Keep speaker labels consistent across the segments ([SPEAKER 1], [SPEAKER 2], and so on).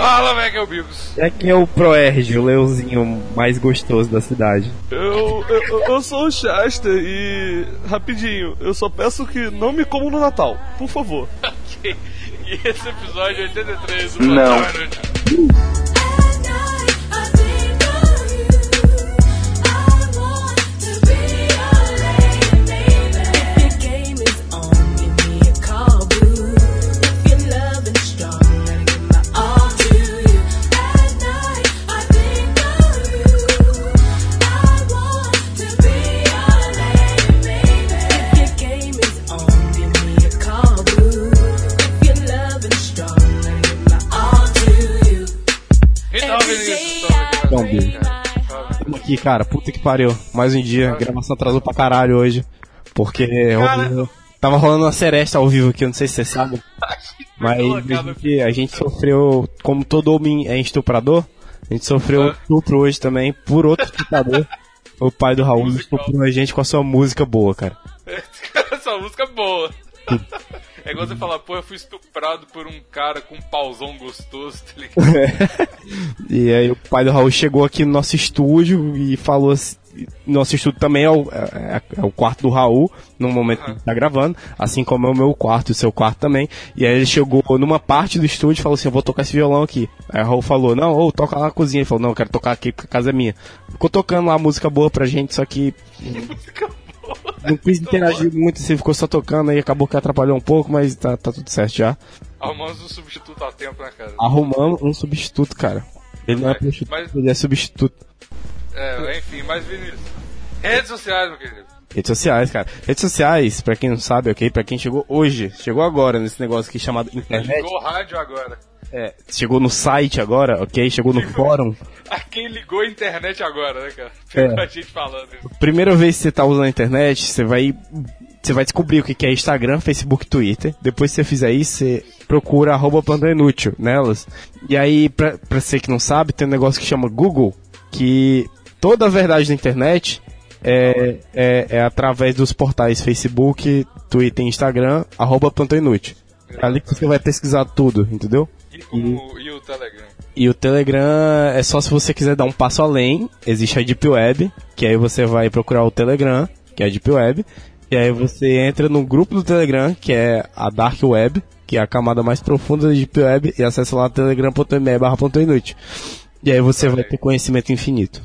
[SPEAKER 1] Fala, Mega Bigos.
[SPEAKER 2] É quem é o Proerge, o leãozinho mais gostoso da cidade.
[SPEAKER 3] Eu, eu, eu sou o Shasta e. Rapidinho, eu só peço que não me comam no Natal, por favor.
[SPEAKER 1] ok. E esse episódio 83 do
[SPEAKER 2] Não.
[SPEAKER 1] Então,
[SPEAKER 2] cara. Puta que pariu. Mais um dia. Gravação atrasou pra caralho hoje. Porque
[SPEAKER 1] Cara-
[SPEAKER 2] tava rolando uma seresta ao vivo aqui, eu não sei se você sabe. Mas
[SPEAKER 1] colocado.
[SPEAKER 2] a gente, a gente sofreu, como todo homem é estuprador, a gente sofreu estupro hoje também por outro estuprador. o pai do Raul estuprou a gente com a sua música boa, cara.
[SPEAKER 1] Essa música boa. É igual você falar, pô, eu fui estuprado por um cara com um pauzão gostoso, tá ligado?
[SPEAKER 2] E aí o pai do Raul chegou aqui no nosso estúdio e falou assim, nosso estúdio também é o, é, é o quarto do Raul, no momento que ele tá gravando, assim como é o meu quarto e o seu quarto também. E aí ele chegou numa parte do estúdio e falou assim, eu vou tocar esse violão aqui. Aí o Raul falou, não, ô, toca lá na cozinha. Ele falou, não, eu quero tocar aqui porque a casa é minha. Ficou tocando lá música boa pra gente, só que não quis interagir muito, você ficou só tocando aí, acabou que atrapalhou um pouco, mas tá, tá tudo certo já.
[SPEAKER 1] Arrumamos um substituto a tempo, né, cara?
[SPEAKER 2] Arrumamos um substituto, cara. Ele não é
[SPEAKER 1] É,
[SPEAKER 2] substituto,
[SPEAKER 1] mas-
[SPEAKER 2] ele é substituto.
[SPEAKER 1] É, enfim, mas Vinícius. Redes sociais, meu querido.
[SPEAKER 2] Redes sociais, cara. Redes sociais, pra quem não sabe, ok? Pra quem chegou hoje, chegou agora nesse negócio aqui chamado internet.
[SPEAKER 1] Ligou o rádio agora.
[SPEAKER 2] É, chegou no site agora, ok? Chegou no fórum.
[SPEAKER 1] A quem ligou a internet agora, né, cara?
[SPEAKER 2] É.
[SPEAKER 1] Tem a gente falando.
[SPEAKER 2] Primeira vez que você tá usando a internet, você vai. Você vai descobrir o que que é Instagram, Facebook, Twitter. Depois que você fizer isso, você procura arroba plantão inútil nelas. E aí, pra, pra você que não sabe, tem um negócio que chama Google, que toda a verdade da internet é, é, é através dos portais Facebook, Twitter e Instagram, arroba plantão inútil. É ali que você vai pesquisar tudo, entendeu?
[SPEAKER 1] E, como, e o Telegram?
[SPEAKER 2] E o Telegram é só se você quiser dar um passo além. Existe a Deep Web, que aí você vai procurar o Telegram, que é a Deep Web. E aí você entra no grupo do Telegram, que é a Dark Web, que é a camada mais profunda da Deep Web, e acessa lá telegram.me barra. E aí você vai ter conhecimento infinito.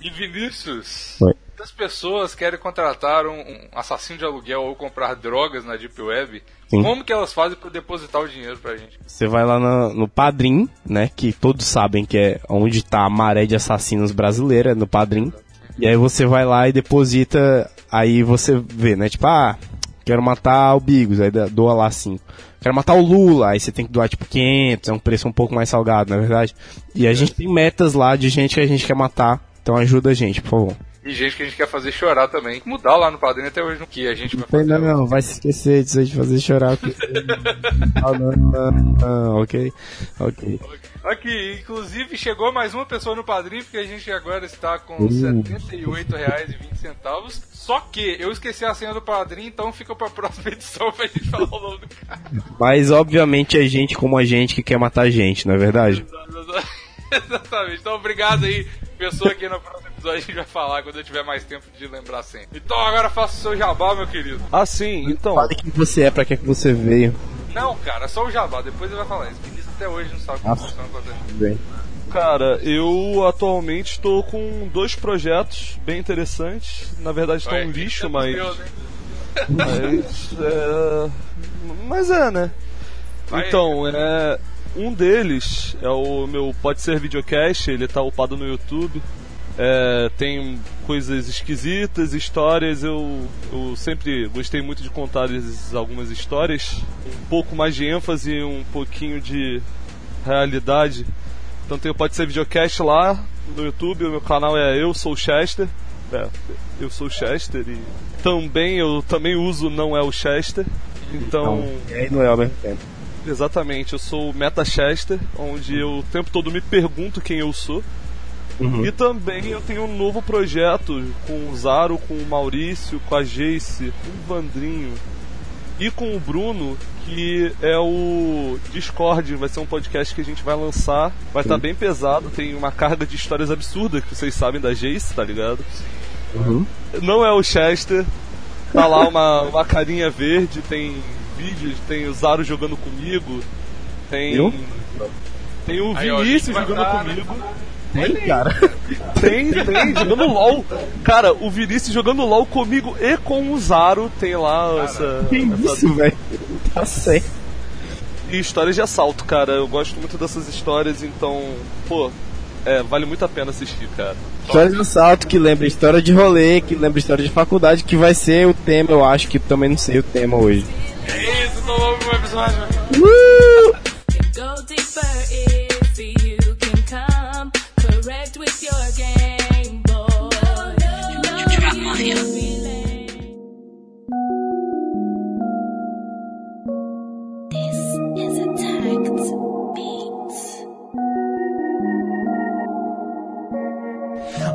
[SPEAKER 1] E Vinícius?
[SPEAKER 2] Oi.
[SPEAKER 1] Muitas pessoas querem contratar um, um assassino de aluguel ou comprar drogas na Deep Web.
[SPEAKER 2] Sim.
[SPEAKER 1] Como que elas fazem para depositar o dinheiro pra gente?
[SPEAKER 2] Você vai lá no, no Padrim, né? Que todos sabem que é onde tá a maré de assassinos brasileira, é no Padrim. E aí você vai lá e deposita, aí você vê, né? Tipo, ah, quero matar o Bigos, aí doa lá 5. Quero matar o Lula, aí você tem que doar tipo 500, é um preço um pouco mais salgado, na verdade. E a gente tem metas lá de gente que a gente quer matar, então ajuda a gente, por favor.
[SPEAKER 1] E gente que a gente quer fazer chorar também. Mudar lá no padrinho até hoje no que a gente vai fazer.
[SPEAKER 2] Não, não, vai se esquecer disso aí de fazer chorar. porque- ah, não, não, não, ok, ok.
[SPEAKER 1] Aqui, inclusive chegou mais uma pessoa no padrinho, porque a gente agora está com
[SPEAKER 2] Uh.
[SPEAKER 1] R$ 78,20. Só que eu esqueci a senha do padrinho, então fica pra próxima edição pra gente falar o nome do cara.
[SPEAKER 2] Mas obviamente é gente como a gente que quer matar a gente, não é verdade?
[SPEAKER 1] Exatamente. Então, obrigado aí, pessoa que no próximo episódio a gente vai falar quando eu tiver mais tempo de lembrar sempre. Então, agora faça o seu jabá, meu querido.
[SPEAKER 3] Ah, sim, então.
[SPEAKER 2] Fale quem você é, pra que que você veio.
[SPEAKER 1] Não, cara, só o jabá, depois ele vai falar isso. Porque isso até hoje não sabe como
[SPEAKER 2] Ah.
[SPEAKER 1] funciona com a gente.
[SPEAKER 3] Cara, eu atualmente estou com dois projetos bem interessantes. Na verdade, estão um lixo,
[SPEAKER 1] é
[SPEAKER 3] mas.
[SPEAKER 1] Deus?
[SPEAKER 3] Mas é. Mas é, né?
[SPEAKER 1] Vai,
[SPEAKER 3] Então, é. Um deles é o meu Pode Ser Videocast, ele tá upado no YouTube. É, tem coisas esquisitas, histórias. Eu, eu sempre gostei muito de contar algumas histórias. Um pouco mais de ênfase um pouquinho de realidade. Então tem Pode Ser Videocast lá no YouTube. O meu canal é Eu Sou Chester. É, eu sou Chester e também eu também uso Não É o Chester. Então,
[SPEAKER 2] E aí não é ao mesmo tempo.
[SPEAKER 3] exatamente, eu sou o Meta Chester, onde eu o tempo todo me pergunto quem eu sou.
[SPEAKER 2] Uhum.
[SPEAKER 3] E também eu tenho um novo projeto com o Zaro, com o Maurício, com a Jace, com o Vandrinho. e com o Bruno, que é o Discord, vai ser um podcast que a gente vai lançar. Vai estar tá bem pesado, tem uma carga de histórias absurdas que vocês sabem da Jace, tá ligado?
[SPEAKER 2] Uhum.
[SPEAKER 3] Não é o Chester, tá lá uma, uma carinha verde, tem vídeos, tem o Zaro jogando comigo, tem.
[SPEAKER 2] Eu?
[SPEAKER 3] Tem o
[SPEAKER 1] Aí, ó,
[SPEAKER 3] Vinícius jogando
[SPEAKER 1] dar,
[SPEAKER 3] comigo.
[SPEAKER 2] Tem, cara.
[SPEAKER 3] Tem, tem, jogando LOL. Cara, o Vinícius jogando LOL comigo e com o Zaro tem lá essa.
[SPEAKER 2] Que
[SPEAKER 3] essa-
[SPEAKER 2] isso, velho? Tá certo.
[SPEAKER 3] E histórias de assalto, cara. Eu gosto muito dessas histórias, então, pô, é, vale muito a pena assistir, cara.
[SPEAKER 2] História de assalto que lembra história de rolê, que lembra história de faculdade, que vai ser o tema, eu acho que também não sei o tema hoje.
[SPEAKER 1] É isso, então vamos pro episódio.
[SPEAKER 4] Go correct with your game, boy. You know you.
[SPEAKER 5] This is Attacked Beats.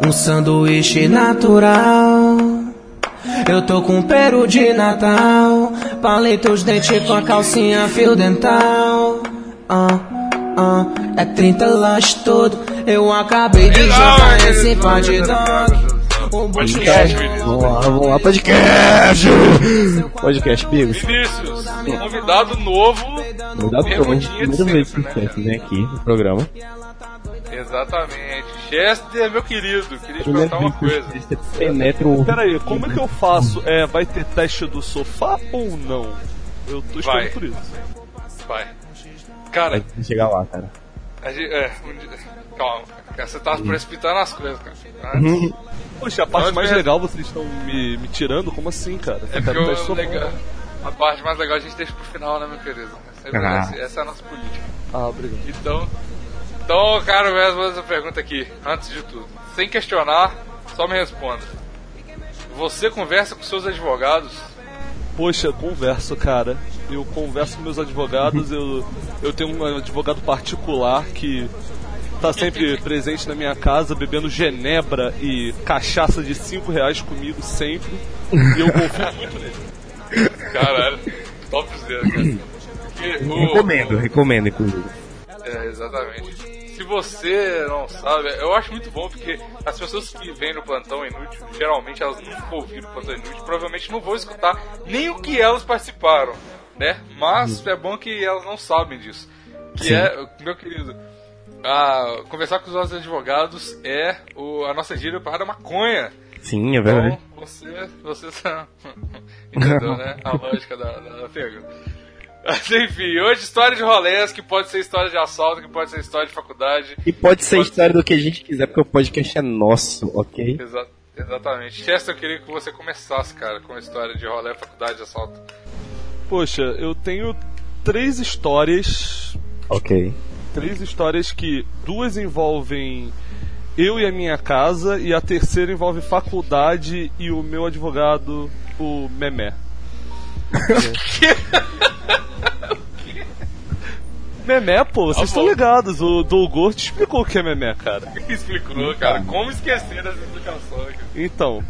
[SPEAKER 6] Um sanduíche natural. Eu tô com peru de Natal. Paleta os dentes com a calcinha fio dental. Ah, ah, é 30 lanche todo. Eu acabei de jogar esse pá de dog. Um
[SPEAKER 1] Podcast, Vinícius.
[SPEAKER 2] Vamos lá, vamos lá, podcast! Podcast, Bigos.
[SPEAKER 1] Vinícius, convidado novo. Perguntinha de
[SPEAKER 2] primeira vez que o Chester vem aqui no programa.
[SPEAKER 1] Exatamente. Chester, meu querido, queria te perguntar uma coisa.
[SPEAKER 2] Chester penetra o...
[SPEAKER 3] Pera aí, como é que eu faço? É, vai ter teste do sofá ou não? Eu tô
[SPEAKER 1] Vai.
[SPEAKER 3] esperando por isso.
[SPEAKER 1] Vai. Cara,
[SPEAKER 2] Vai chegar lá, cara.
[SPEAKER 1] a gente, é, um dia- calma, cara, você tá precipitando as coisas, cara.
[SPEAKER 3] Poxa, a parte mais legal vocês estão me, me tirando? Como assim, cara?
[SPEAKER 1] É
[SPEAKER 3] Eu
[SPEAKER 1] porque o
[SPEAKER 3] sofá.
[SPEAKER 1] legal, a parte mais legal a gente deixa pro final, né, meu querido? Sempre
[SPEAKER 2] Ah.
[SPEAKER 1] essa, essa é a nossa política.
[SPEAKER 3] Ah, obrigado.
[SPEAKER 1] Então, então, cara, mesmo, vou fazer essa pergunta aqui, antes de tudo. Sem questionar, só me responda. Você conversa com seus advogados?
[SPEAKER 3] Poxa, converso, cara. Eu converso com meus advogados, eu, eu tenho um advogado particular que tá sempre presente na minha casa, bebendo genebra e cachaça de 5 reais comigo sempre. E eu confio muito nele.
[SPEAKER 1] Caralho, topzera, cara. Porque o-
[SPEAKER 2] Recomendo, recomendo, inclusive.
[SPEAKER 1] É, exatamente. Se você não sabe, eu acho muito bom porque as pessoas que vêm no plantão inútil, geralmente elas nunca ouviram o plantão inútil, provavelmente não vão escutar nem o que elas participaram, né? Mas é bom que elas não sabem disso. Que é, meu querido, a, conversar com os nossos advogados é o, a nossa gíria para a maconha.
[SPEAKER 2] Sim, é verdade.
[SPEAKER 1] Então, você, você sabe. Entendeu, né? A lógica da, da pergunta. Mas enfim, hoje história de rolês, que pode ser história de assalto, que pode ser história de faculdade.
[SPEAKER 2] E pode ser
[SPEAKER 1] Pode
[SPEAKER 2] história do que a gente quiser, porque o podcast é nosso, ok?
[SPEAKER 1] Exa exatamente. Chester, eu queria que você começasse, cara, com a história de rolê, faculdade de assalto.
[SPEAKER 3] Poxa, eu tenho três histórias.
[SPEAKER 2] Ok.
[SPEAKER 3] Três histórias que duas envolvem eu e a minha casa, e a terceira envolve faculdade e o meu advogado, o Memé. Memé, pô, vocês
[SPEAKER 1] Tá
[SPEAKER 3] estão ligados. O Dougor te explicou o que é Memé, cara.
[SPEAKER 1] Explicou, cara. Como esquecer dessa explicação, cara?
[SPEAKER 3] Então,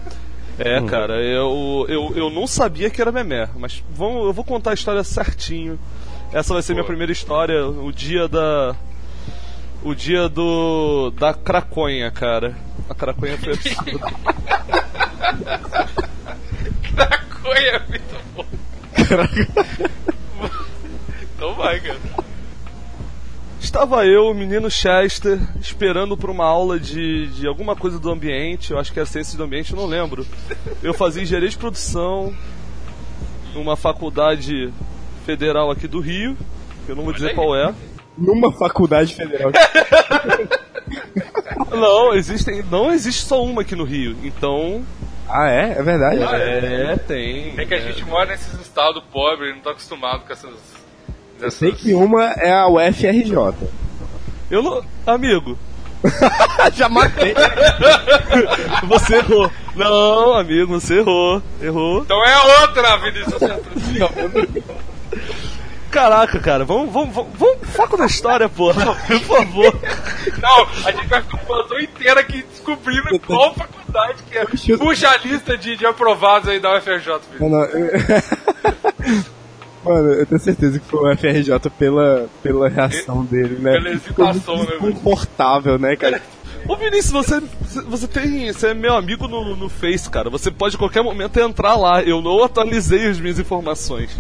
[SPEAKER 3] é, cara, eu, eu, eu não sabia que era Memé, mas vamos, eu vou contar a história certinho. Essa vai ser minha
[SPEAKER 1] Boa.
[SPEAKER 3] primeira história, o dia da. O dia do. da craconha, cara. A craconha foi absurda.
[SPEAKER 1] Maconha é muito bom. então vai, cara.
[SPEAKER 3] Estava eu, o menino Chester, esperando por uma aula de, de alguma coisa do ambiente, eu acho que era ciência do ambiente, não lembro. Eu fazia engenharia de produção numa faculdade federal aqui do Rio, que eu não vou dizer qual é.
[SPEAKER 2] Numa faculdade federal.
[SPEAKER 3] Não, existem, não existe só uma aqui no Rio, então.
[SPEAKER 2] ah, é? É verdade?
[SPEAKER 3] É, tem.
[SPEAKER 1] É que a gente mora nesses estados pobres e não tá acostumado com essas.
[SPEAKER 2] Eu sei que uma é a UFRJ.
[SPEAKER 3] Eu não. Amigo,
[SPEAKER 2] Já matei.
[SPEAKER 3] você errou. Não, amigo, você errou. Errou.
[SPEAKER 1] Então é a outra, Vinícius.
[SPEAKER 3] Caraca, cara, vamos, vamos, vamos, vamos foco na história, porra. Por favor.
[SPEAKER 1] Não, a gente vai ficar o plantão inteiro aqui descobrindo qual faculdade que é. Puxa a lista de, de aprovados aí da UFRJ, Vinícius.
[SPEAKER 2] Não, não, eu- Mano, eu tenho certeza que foi o FRJ pela, pela reação dele, né?
[SPEAKER 1] Pela hesitação, né, velho?
[SPEAKER 2] Confortável, né, cara?
[SPEAKER 3] Ô Vinícius, você, você tem. Você é meu amigo no, no Face, cara. Você pode a qualquer momento entrar lá. Eu não atualizei as minhas informações.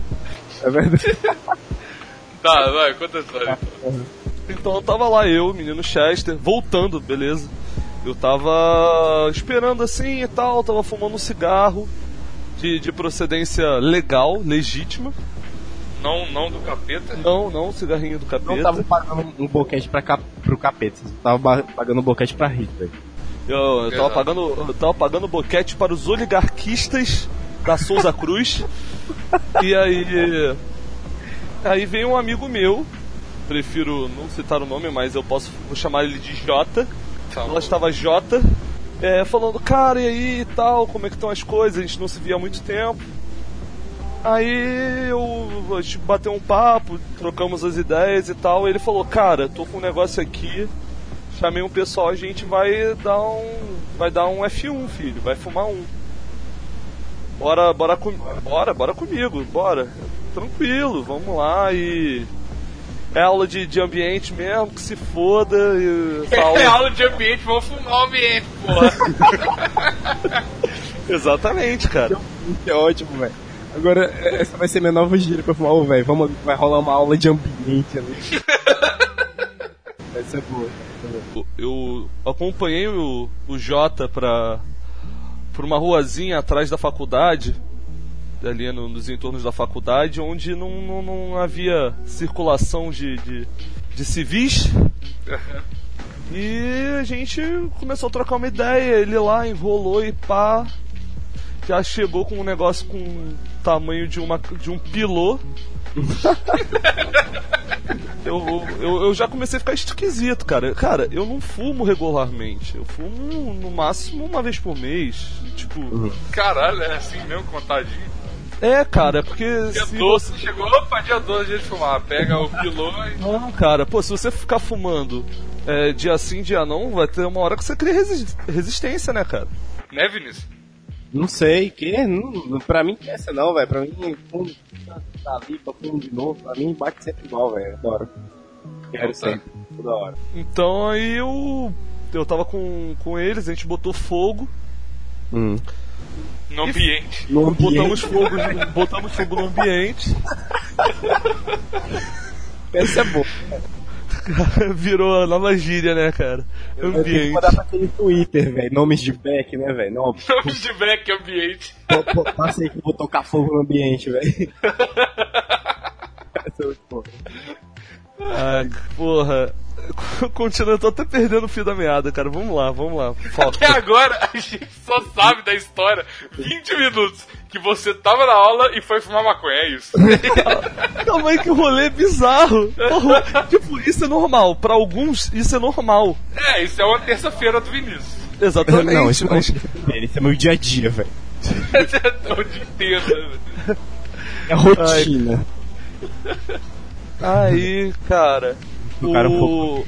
[SPEAKER 2] É verdade.
[SPEAKER 1] Tá, vai, conta a história. então.
[SPEAKER 3] Eu tava lá, eu, menino Chester, voltando, beleza? Eu tava esperando assim e tal, tava fumando um cigarro de, de procedência legal, legítima.
[SPEAKER 1] Não, não do capeta.
[SPEAKER 3] Não, não, um cigarrinho do capeta.
[SPEAKER 2] Não tava pagando um boquete pra cap... pro capeta, você tava pagando um boquete pra Hitler.
[SPEAKER 3] Eu, eu tava pagando, eu tava pagando boquete para os oligarquistas da Souza Cruz. e aí. Aí veio um amigo meu, prefiro não citar o nome, mas eu posso vou chamar ele de Jota.
[SPEAKER 1] Tá.
[SPEAKER 3] Ela estava Jota, é, falando, cara, e aí e tal, como é que estão as coisas? A gente não se via há muito tempo. Aí eu, a gente bateu um papo, trocamos as ideias e tal. E ele falou, cara, tô com um negócio aqui, chamei um pessoal, a gente vai dar um. Vai dar um F1, filho, vai fumar um. Bora, bora, com, bora, bora comigo, bora. Tranquilo, vamos lá e. É aula de, de ambiente mesmo, que se foda. E, essa aula-
[SPEAKER 1] É aula de ambiente, vamos fumar o ambiente, porra.
[SPEAKER 3] Exatamente, cara.
[SPEAKER 2] É ótimo, velho. Agora, é- essa vai ser minha nova gíria pra fumar, ô, velho. Vamos, vai rolar uma aula de ambiente ali. vai ser boa.
[SPEAKER 3] Eu acompanhei o, o Jota pra, pra uma ruazinha atrás da faculdade, ali no- nos entornos da faculdade, onde não, não, não havia circulação de, de, de civis. E a gente começou a trocar uma ideia, ele lá enrolou e pá. Já chegou com um negócio com o tamanho de, uma, de um pilô. eu, eu, eu já comecei a ficar esquisito, cara. Cara, eu não fumo regularmente. Eu fumo no máximo uma vez por mês. Tipo.
[SPEAKER 1] Caralho, é assim mesmo, contadinho.
[SPEAKER 3] É, cara, porque.
[SPEAKER 1] Dia
[SPEAKER 3] se
[SPEAKER 1] 12, chegou, opa, dia 12 dia de fumar. Pega o pilô e.
[SPEAKER 3] Não, cara, pô, se você ficar fumando é, dia sim, dia não, vai ter uma hora que você cria resi- resistência, né, cara?
[SPEAKER 1] Né, Vinícius?
[SPEAKER 2] Não sei, que? Não, pra mim não é essa não, velho. Pra mim, fumo, tá ali, pra fumo de novo. Pra mim bate sempre igual, velho. Adoro. Quero
[SPEAKER 1] Então tá.
[SPEAKER 2] sempre. Toda hora.
[SPEAKER 3] Então aí eu. Eu tava com, com eles, a gente botou fogo.
[SPEAKER 2] Hum.
[SPEAKER 1] No ambiente.
[SPEAKER 2] No ambiente.
[SPEAKER 3] Botamos fogo, botamos fogo no ambiente.
[SPEAKER 2] Essa é boa.
[SPEAKER 3] Virou a nova gíria, né, cara?
[SPEAKER 2] Eu tenho que
[SPEAKER 3] Ambiente.
[SPEAKER 2] mandar pra aquele Twitter, velho. Nomes de back, né, velho? Não,
[SPEAKER 1] Nome de black ambiente.
[SPEAKER 2] pô, pô, passa aí que eu vou tocar fogo no ambiente, velho. Essa é.
[SPEAKER 3] Ai, porra. Continua, eu tô até perdendo o fio da meada, cara. Vamos lá, vamos lá. Foco.
[SPEAKER 1] Até agora a gente só sabe da história 20 minutos que você tava na aula e foi fumar maconha, é isso.
[SPEAKER 3] Calma aí que o rolê é bizarro. Porra, tipo, isso é normal. Pra alguns, isso é normal.
[SPEAKER 1] É, isso é uma terça-feira do Vinícius.
[SPEAKER 3] Exatamente.
[SPEAKER 2] Não, isso não
[SPEAKER 3] mas...
[SPEAKER 2] Esse é meu dia a dia, velho.
[SPEAKER 1] o dia inteiro. né?
[SPEAKER 2] É rotina.
[SPEAKER 3] Aí, cara. O...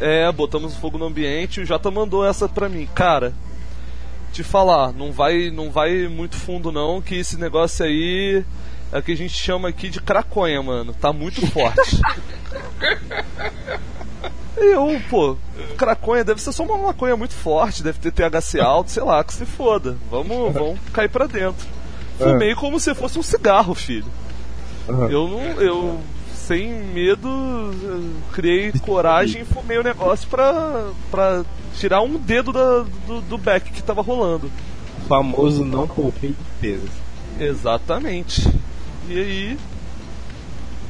[SPEAKER 3] É, botamos fogo no ambiente e o Jota mandou essa pra mim. Cara, te falar, não vai, não vai muito fundo não, que esse negócio aí é o que a gente chama aqui de craconha, mano. Tá muito forte. Eu, pô, craconha deve ser só uma maconha muito forte, deve ter THC alto, sei lá, que se foda. Vamos, vamos cair pra dentro. Fumei como se fosse um cigarro, filho. Eu não. Eu, sem medo, criei coragem e fumei o negócio pra, pra tirar um dedo da, do, do back que tava rolando.
[SPEAKER 2] O famoso não poupei peso.
[SPEAKER 3] Exatamente. E aí.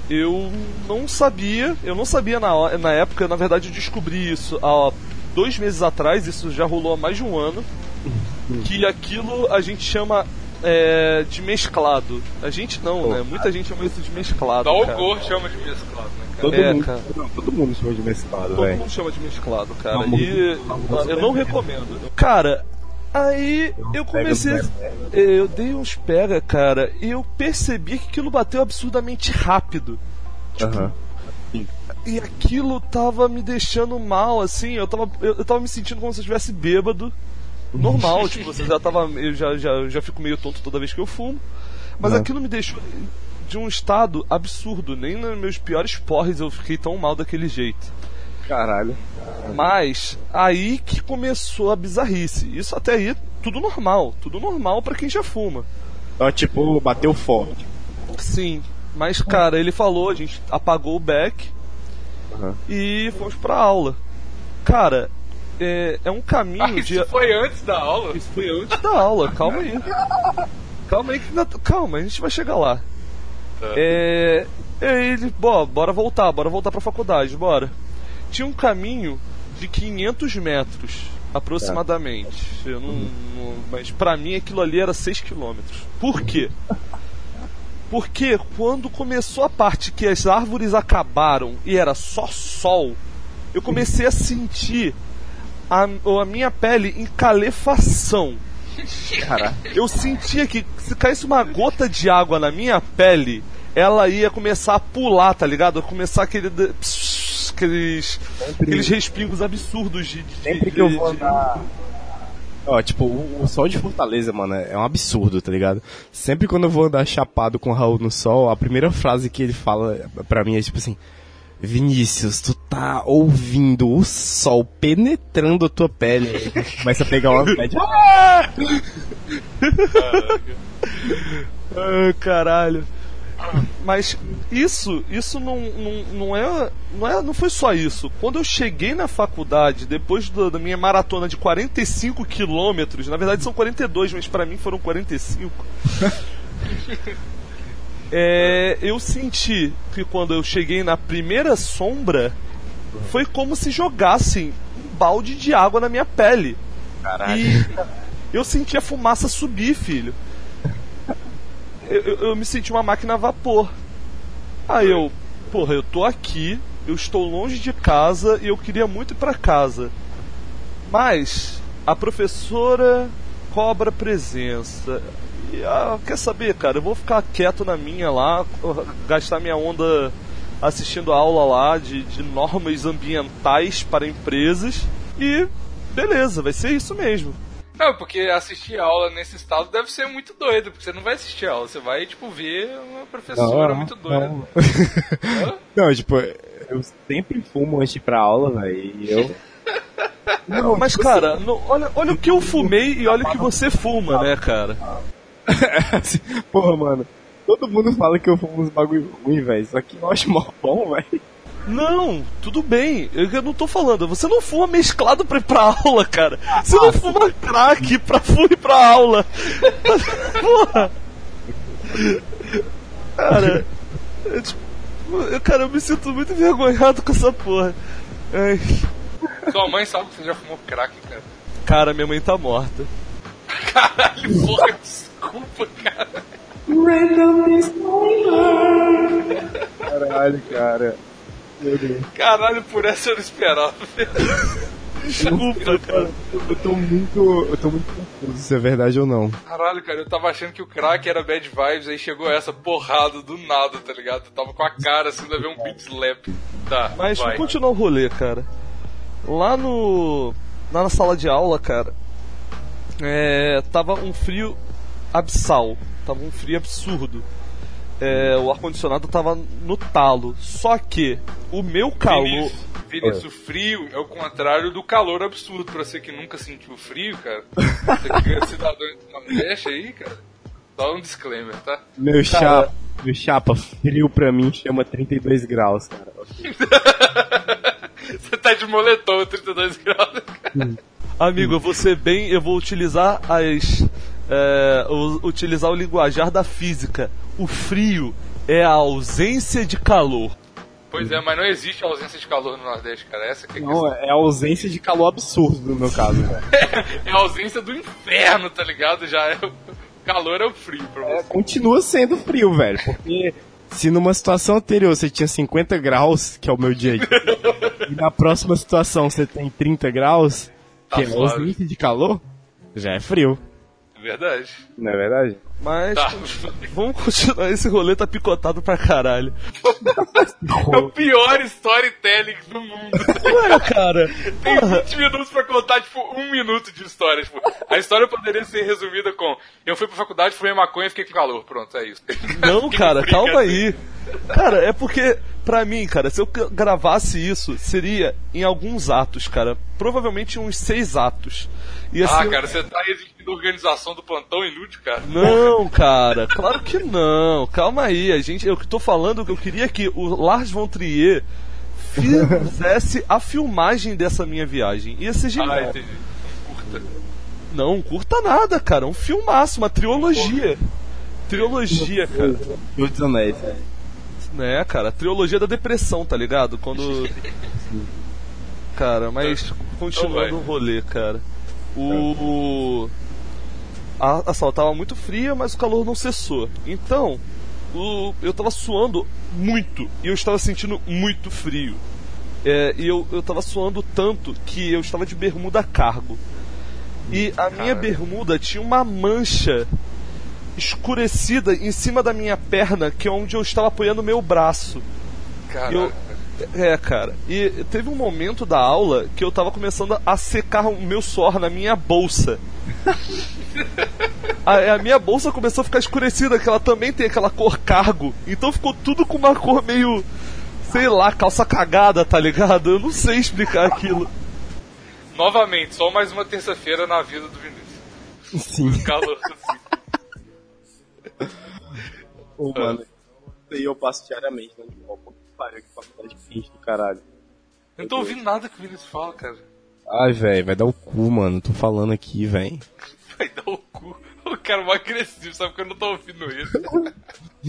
[SPEAKER 3] Eu não sabia, eu não sabia na, na época, na verdade eu descobri isso há dois meses atrás, isso já rolou há mais de um ano, que aquilo a gente chama é, de mesclado. A gente não, né? Muita gente chama isso de mesclado.
[SPEAKER 1] Só o. Gor chama de mesclado, né, cara?
[SPEAKER 2] Todo
[SPEAKER 3] É,
[SPEAKER 2] mundo,
[SPEAKER 3] cara.
[SPEAKER 2] não, todo mundo chama de mesclado,
[SPEAKER 3] Todo
[SPEAKER 2] velho.
[SPEAKER 3] mundo chama de mesclado, cara.
[SPEAKER 2] Não,
[SPEAKER 3] e
[SPEAKER 2] não, não,
[SPEAKER 3] eu não recomendo. Cara, aí eu comecei.
[SPEAKER 2] pega,
[SPEAKER 3] Eu dei uns pega, cara, e eu percebi que aquilo bateu absurdamente rápido.
[SPEAKER 2] Aham.
[SPEAKER 3] E aquilo tava me deixando mal, assim, eu tava, eu, eu tava me sentindo como se eu estivesse bêbado. Normal, tipo, você já tava. Eu já, já, já fico meio tonto toda vez que eu fumo. Mas
[SPEAKER 2] Uhum.
[SPEAKER 3] aquilo me deixou de um estado absurdo. Nem nos meus piores porres eu fiquei tão mal daquele jeito.
[SPEAKER 2] Caralho.
[SPEAKER 3] Mas aí que começou a bizarrice. Isso até aí tudo normal, tudo normal pra quem já fuma.
[SPEAKER 2] Então, tipo, bateu forte.
[SPEAKER 3] Sim, mas cara, ele falou, a gente apagou o back
[SPEAKER 2] Aham.
[SPEAKER 3] e fomos pra aula. Cara, é, é um caminho
[SPEAKER 1] Ah,
[SPEAKER 3] de.
[SPEAKER 1] isso foi antes da aula?
[SPEAKER 3] Isso foi antes da aula, calma aí. Calma aí que ainda- calma, a gente vai chegar lá.
[SPEAKER 1] Tá.
[SPEAKER 3] É, é ele, bom, bora voltar, bora voltar pra faculdade, bora. Tinha um caminho de 500 metros, aproximadamente. Eu não, não- mas pra mim aquilo ali era 6 quilômetros. Por quê? Porque quando começou a parte que as árvores acabaram e era só sol, eu comecei a sentir a, a minha pele em calefação. Eu sentia que se caísse uma gota de água na minha pele, ela ia começar a pular, tá ligado? Ia começar aquele. de- pss, aqueles. aqueles respingos absurdos de. de-
[SPEAKER 2] Sempre
[SPEAKER 3] de-
[SPEAKER 2] que eu vou
[SPEAKER 3] de-
[SPEAKER 2] andar. Ó, tipo, o, o sol de Fortaleza, mano, é um absurdo, tá ligado? Sempre quando eu vou andar chapado com o Raul no sol, a primeira frase que ele fala pra mim é tipo assim: Vinícius, tu tá ouvindo o sol penetrando a tua pele. Começa a pegar uma pele. Ah!
[SPEAKER 3] Ah, caralho. Mas isso, isso não, não, não, é, não é. Não foi só isso. Quando eu cheguei na faculdade, depois do- da minha maratona de 45 quilômetros, na verdade são 42, mas pra mim foram 45. é, eu senti que quando eu cheguei na primeira sombra, foi como se jogassem um balde de água na minha pele.
[SPEAKER 2] Caralho.
[SPEAKER 3] E eu senti a fumaça subir, filho. Eu, eu- eu me senti uma máquina a vapor. Aí eu, porra, eu tô aqui, eu estou longe de casa e eu queria muito ir pra casa. Mas a professora cobra presença. E, ah, quer saber, cara? Eu vou ficar quieto na minha lá, gastar minha onda assistindo a aula lá de, de normas ambientais para empresas e beleza, vai ser isso mesmo.
[SPEAKER 1] Não, porque assistir aula nesse estado deve ser muito doido, porque você não vai assistir aula, você vai, tipo, ver uma professora muito doida.
[SPEAKER 2] Não. Não, tipo, eu sempre fumo antes de ir pra aula, velho. E eu. Não,
[SPEAKER 3] Mas,
[SPEAKER 2] tipo
[SPEAKER 3] cara, não- olha, olha o que eu fumei e olha o que você fuma, né, cara?
[SPEAKER 2] porra, mano. Todo mundo fala que eu fumo uns bagulho ruim, velho. Só que eu acho mó bom, velho.
[SPEAKER 3] Não, tudo bem. Eu, eu não tô falando. Você não fuma mesclado pra ir pra aula, cara. Você não fuma crack pra fu- ir pra aula. Porra. Cara, eu, tipo, eu- cara, eu me sinto muito envergonhado com essa porra. Ai.
[SPEAKER 1] Sua mãe sabe que você já fumou crack, cara.
[SPEAKER 3] Cara, minha mãe tá morta.
[SPEAKER 1] Caralho, porra, desculpa, cara.
[SPEAKER 2] Caralho, cara. Meu Deus.
[SPEAKER 1] Caralho, por essa eu não esperava.
[SPEAKER 3] Desculpa, cara.
[SPEAKER 2] Eu tô muito. Eu tô muito confuso se é verdade ou não.
[SPEAKER 1] Caralho, cara, eu tava achando que o crack era bad vibes, aí chegou essa porrada do nada, tá ligado? Eu tava com a cara assim, levei um beat slap. Tá,
[SPEAKER 3] Mas
[SPEAKER 1] vai.
[SPEAKER 3] vamos continuar o rolê, cara. Lá no. Lá na sala de aula, cara. É, tava um frio abissal. Tava um frio absurdo. É, o ar-condicionado tava no talo. Só que o meu calor.
[SPEAKER 1] Vinícius, o frio é o contrário do calor absurdo. Pra você que nunca sentiu frio, cara. Você que é cidadão do Nordeste aí, cara. Só um disclaimer, tá?
[SPEAKER 2] Meu chapa. Meu chapa, frio pra mim chama 32 graus, cara.
[SPEAKER 1] Você tá de moletom, 32 graus.
[SPEAKER 3] Amigo, eu vou ser bem. Eu vou utilizar as. É, utilizar o linguajar da física. O frio é a ausência de calor.
[SPEAKER 1] Pois é, mas não existe ausência de calor no Nordeste, cara. Essa que é a
[SPEAKER 2] Não, é a ausência de calor absurdo no meu caso, velho.
[SPEAKER 1] É a ausência do inferno, tá ligado? Já é o calor é o frio pra
[SPEAKER 2] É,
[SPEAKER 1] você.
[SPEAKER 2] continua sendo frio, velho. Porque se numa situação anterior você tinha 50 graus, que é o meu dia, e na próxima situação você tem 30 graus,
[SPEAKER 1] Tá
[SPEAKER 2] que é
[SPEAKER 1] suave.
[SPEAKER 2] ausência de calor, já é frio,
[SPEAKER 1] É verdade.
[SPEAKER 2] não é verdade?
[SPEAKER 3] Mas
[SPEAKER 1] Tá.
[SPEAKER 3] vamos continuar. Esse rolê tá picotado pra caralho.
[SPEAKER 1] É o pior storytelling do mundo.
[SPEAKER 3] Ué, cara.
[SPEAKER 1] Tem
[SPEAKER 3] Porra.
[SPEAKER 1] 20 minutos pra contar, tipo, um minuto de história. Tipo, a história poderia ser resumida com: Eu fui pra faculdade, fumei maconha e fiquei com calor. Pronto, é isso.
[SPEAKER 3] Não, cara, calma
[SPEAKER 1] assim.
[SPEAKER 3] aí. Cara, é porque, pra mim, cara, se eu gravasse isso, seria em alguns atos, cara. Provavelmente uns seis atos. E assim,
[SPEAKER 1] Ah, cara, você tá exigindo organização do plantão inútil, cara.
[SPEAKER 3] Não, cara, claro que não. Calma aí, a gente, eu que tô falando que eu queria que o Lars von Trier fizesse a filmagem dessa minha viagem. Ia ser
[SPEAKER 1] Ah,
[SPEAKER 3] genial.
[SPEAKER 1] entendi. Curta.
[SPEAKER 3] não, curta nada, cara. Um filmaço, uma trilogia. Trilogia, cara.
[SPEAKER 2] Dos Anéis.
[SPEAKER 3] Né, cara, a trilogia da depressão, tá ligado? Quando. Cara, mas continuando
[SPEAKER 1] Então
[SPEAKER 3] o rolê, cara. O. A, a sala tava muito fria, mas o calor não cessou. Então, o, eu tava suando muito e eu estava sentindo muito frio. É, e eu, eu tava suando tanto que eu estava de bermuda cargo. E a minha bermuda tinha uma mancha escurecida em cima da minha perna, que é onde eu estava apoiando o meu braço.
[SPEAKER 1] Caralho.
[SPEAKER 3] É, cara. E teve um momento da aula que eu tava começando a secar o meu suor na minha bolsa. a, a minha bolsa começou a ficar escurecida, que ela também tem aquela cor cargo. Então ficou tudo com uma cor meio. Sei lá, calça cagada, tá ligado? Eu não sei explicar aquilo.
[SPEAKER 1] Novamente, só mais uma terça-feira na vida do Vinícius.
[SPEAKER 2] Sim.
[SPEAKER 1] Calor, assim.
[SPEAKER 2] Ô, mano. Eu passo diariamente, né? Pariu, que faculdade quente do caralho.
[SPEAKER 1] Eu não tô ouvindo nada que o Vinícius fala, cara.
[SPEAKER 2] Ai, velho, vai dar o cu, mano. Tô falando aqui, velho.
[SPEAKER 1] Vai dar o cu. O cara é mó agressivo, sabe que eu não tô ouvindo isso.